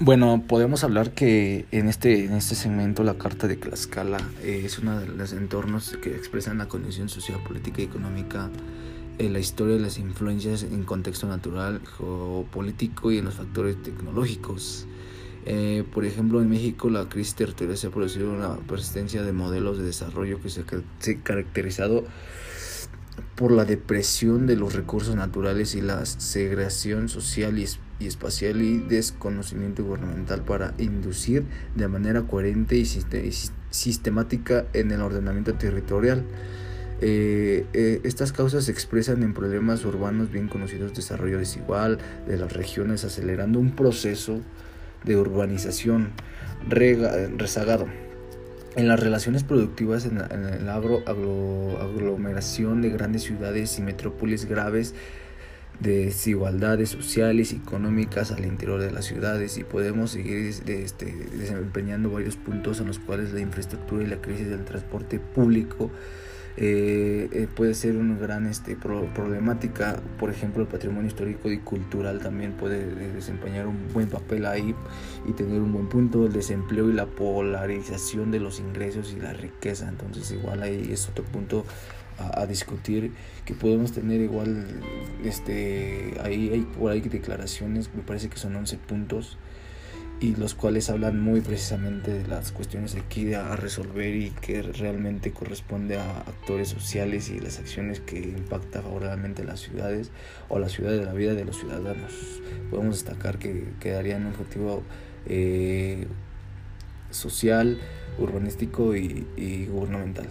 Bueno, podemos hablar que en este, en este segmento la Carta de Tlaxcala eh, es uno de los entornos que expresan la condición social, política y económica, en la historia de las influencias en contexto natural, geopolítico y en los factores tecnológicos. Eh, por ejemplo, en México la crisis territorial se ha producido una persistencia de modelos de desarrollo que se ha caracterizado por la depresión de los recursos naturales y la segregación social y, espacial y desconocimiento gubernamental para inducir de manera coherente y, sistemática en el ordenamiento territorial. Eh, eh, estas causas se expresan en problemas urbanos bien conocidos, desarrollo desigual de las regiones, acelerando un proceso de urbanización rezagado en las relaciones productivas en, el agro, aglomeración de grandes ciudades y metrópolis graves de desigualdades sociales y económicas al interior de las ciudades y podemos seguir este, desempeñando varios puntos en los cuales la infraestructura y la crisis del transporte público eh, eh, puede ser una gran este, problemática. Por ejemplo, el patrimonio histórico y cultural también puede desempeñar un buen papel ahí y tener un buen punto. El desempleo y la polarización de los ingresos y la riqueza. Entonces, igual ahí es otro punto a, discutir que podemos tener igual este ahí hay por ahí declaraciones me parece que son 11 puntos y los cuales hablan muy precisamente de las cuestiones aquí a resolver y que realmente corresponde a actores sociales y las acciones que impactan favorablemente las ciudades o la ciudad de la vida de los ciudadanos. Podemos destacar que quedaría en un objetivo eh, social, urbanístico y gubernamental.